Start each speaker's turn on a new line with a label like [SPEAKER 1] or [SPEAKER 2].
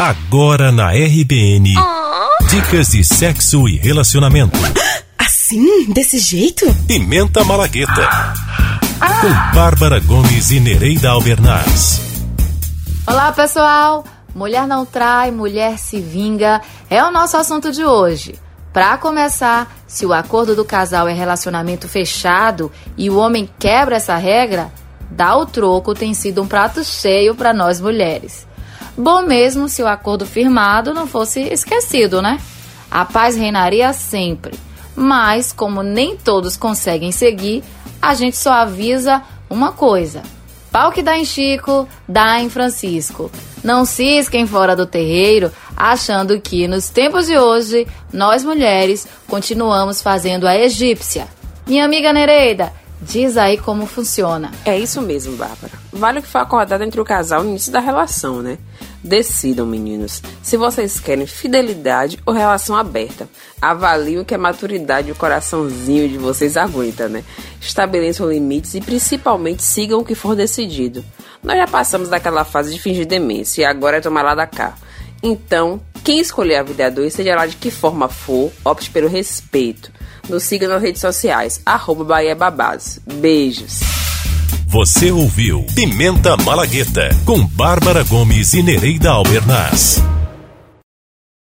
[SPEAKER 1] Agora na RBN. Oh. Dicas de sexo e relacionamento.
[SPEAKER 2] Assim? Desse jeito?
[SPEAKER 1] Pimenta Malagueta. Ah. Com Bárbara Gomes e Nereida Albernaz.
[SPEAKER 3] Olá, pessoal. Mulher não trai, mulher se vinga é o nosso assunto de hoje. Para começar, se o acordo do casal é relacionamento fechado e o homem quebra essa regra, dar o troco tem sido um prato cheio para nós mulheres. Bom mesmo se o acordo firmado não fosse esquecido, né? A paz reinaria sempre. Mas, como nem todos conseguem seguir, a gente só avisa uma coisa: pau que dá em Chico, dá em Francisco. Não cisquem fora do terreiro, achando que nos tempos de hoje, nós mulheres continuamos fazendo a egípcia. Minha amiga Nereida, Diz aí como funciona.
[SPEAKER 4] É isso mesmo, Bárbara. Vale o que foi acordado entre o casal no início da relação, né? Decidam, meninos, se vocês querem fidelidade ou relação aberta. Avaliem o que a maturidade e o coraçãozinho de vocês aguenta, né? Estabeleçam limites e principalmente sigam o que for decidido. Nós já passamos daquela fase de fingir demência e agora é tomar lá da cá. Então, quem escolher a vida a dois, seja lá de que forma for, opte pelo respeito. Nos siga nas redes sociais, arroba Bahia Babás. Beijos.
[SPEAKER 1] Você ouviu Pimenta Malagueta com Bárbara Gomes e Nereida Albernaz.